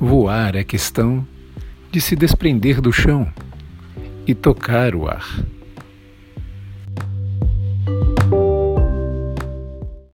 Voar é questão de se desprender do chão e tocar o ar.